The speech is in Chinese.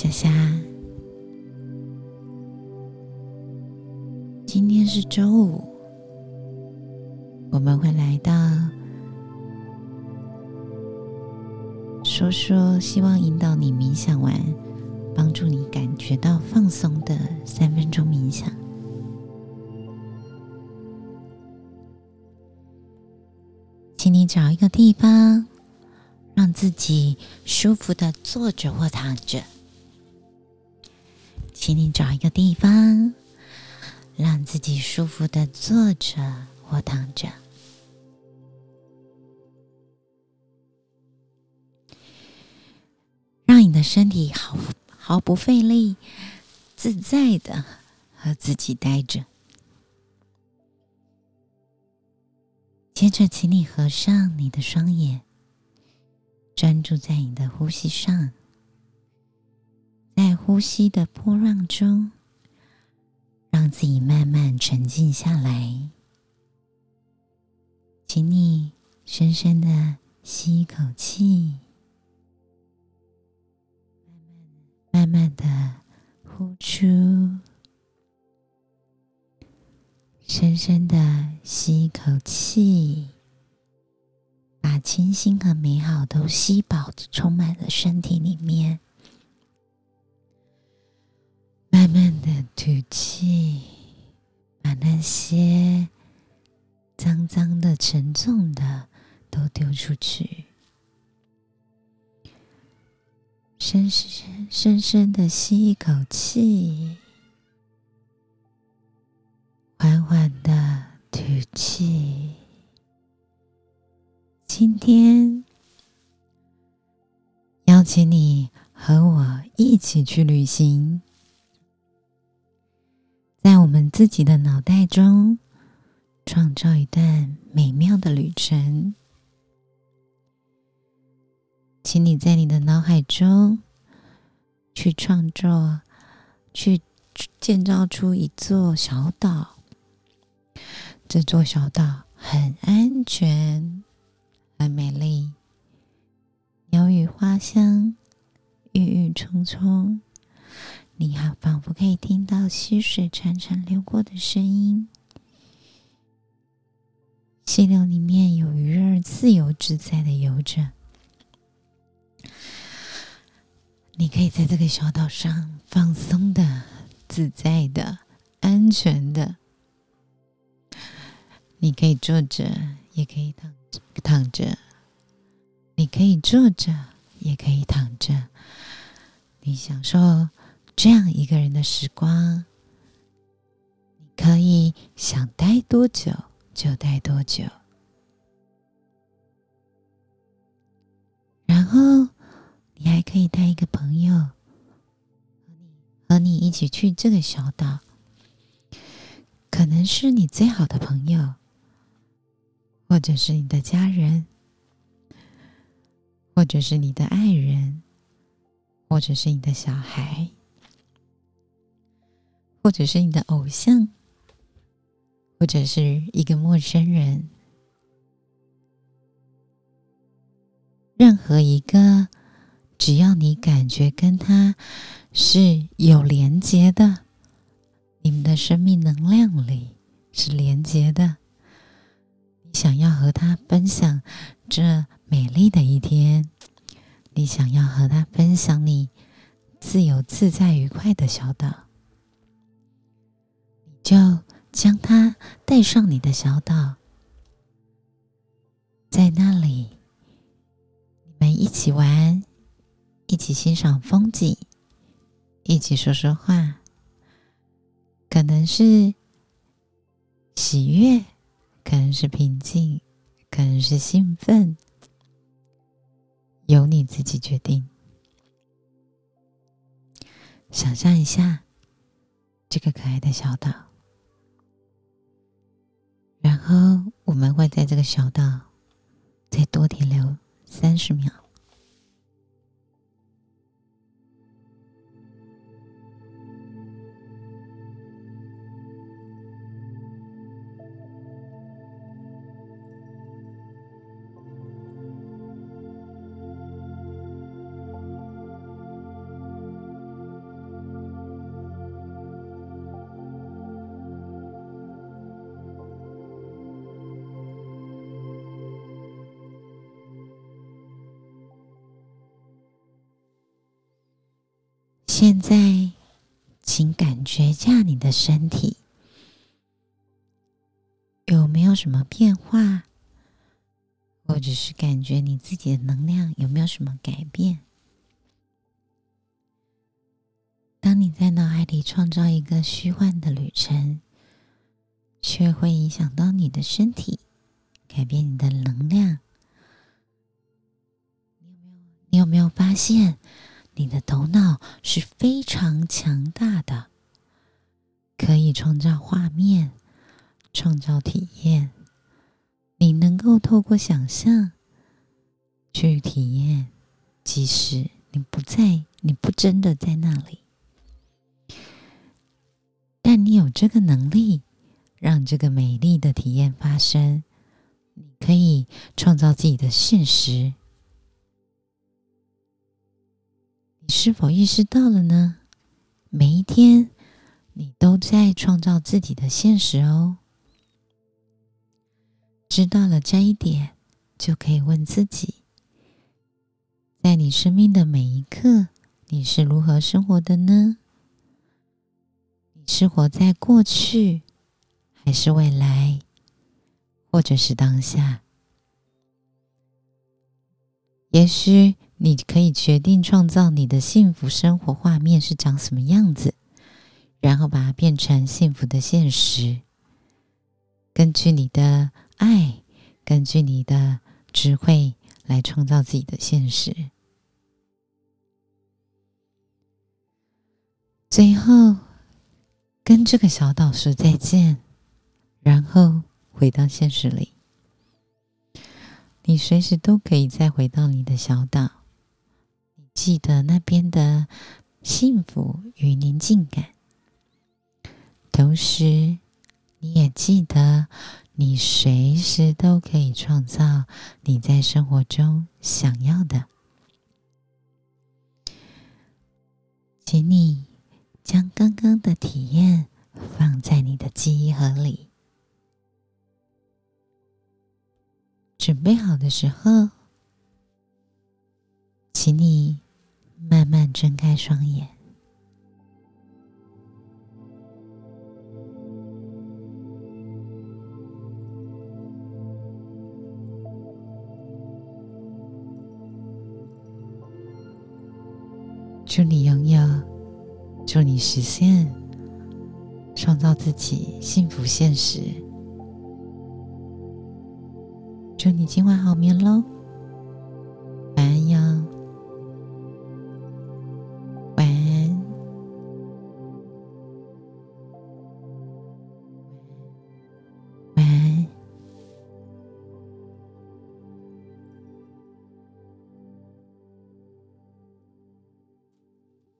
下下。今天是周五，我们会来到说说希望引导你冥想完，帮助你感觉到放松的三分钟冥想。请你找一个地方，让自己舒服的坐着或躺着。请你找一个地方，让自己舒服的坐着或躺着。让你的身体毫毫不费力、自在的和自己待着。接着，请你合上你的双眼，专注在你的呼吸上，呼吸的波浪中，让自己慢慢沉静下来。请你深深的吸一口气，慢慢的呼出，深深的。吸一口气，把清新和美好都吸饱，充满了身体里面。慢慢的吐气，把那些脏脏的、沉重的都丢出去。深深深深的吸一口气，缓缓的。吐气。今天邀请你和我一起去旅行，在我们自己的脑袋中创造一段美妙的旅程。请你在你的脑海中去创作，去建造出一座小岛。这座小岛很安全，很美丽，鸟语花香，郁郁葱葱。你好，仿佛可以听到溪水潺潺流过的声音。溪流里面有鱼儿自由自在的游着。你可以在这个小岛上放松的、自在的、安全的。你可以坐着，也可以躺躺着；你可以坐着，也可以躺着。你享受这样一个人的时光，你可以想待多久就待多久。然后，你还可以带一个朋友，和你一起去这个小岛，可能是你最好的朋友。或者是你的家人，或者是你的爱人，或者是你的小孩，或者是你的偶像，或者是一个陌生人，任何一个，只要你感觉跟他是有连接的，你们的生命能量里是连接的。你想要和他分享这美丽的一天，你想要和他分享你自由自在、愉快的小岛，就将他带上你的小岛，在那里，你们一起玩，一起欣赏风景，一起说说话，可能是喜悦。可能是平静，可能是兴奋，由你自己决定。想象一下这个可爱的小岛，后我们会在这个小道再多停留三十秒。现在，请感觉一下你的身体有没有什么变化，或者是感觉你自己的能量有没有什么改变？当你在脑海里创造一个虚幻的旅程，却会影响到你的身体，改变你的能量。你有没有发现？你的头脑是非常强大的，可以创造画面、创造体验。你能够透过想象去体验，即使你不在，你不真的在那里，但你有这个能力，让这个美丽的体验发生。你可以创造自己的现实。是否意识到了呢？每一天，你都在创造自己的现实哦。知道了这一点，就可以问自己：在你生命的每一刻，你是如何生活的呢？你是活在过去，还是未来，或者是当下？也许。你可以决定创造你的幸福生活画面是长什么样子，然后把它变成幸福的现实。根据你的爱，根据你的智慧来创造自己的现实。最后，跟这个小岛说再见，然后回到现实里。你随时都可以再回到你的小岛。记得那边的幸福与宁静感，同时你也记得，你随时都可以创造你在生活中想要的。请你将刚刚的体验放在你的记忆盒里，准备好的时候，请你。慢慢睁开双眼，祝你拥有，祝你实现，创造自己幸福现实。祝你今晚好眠喽！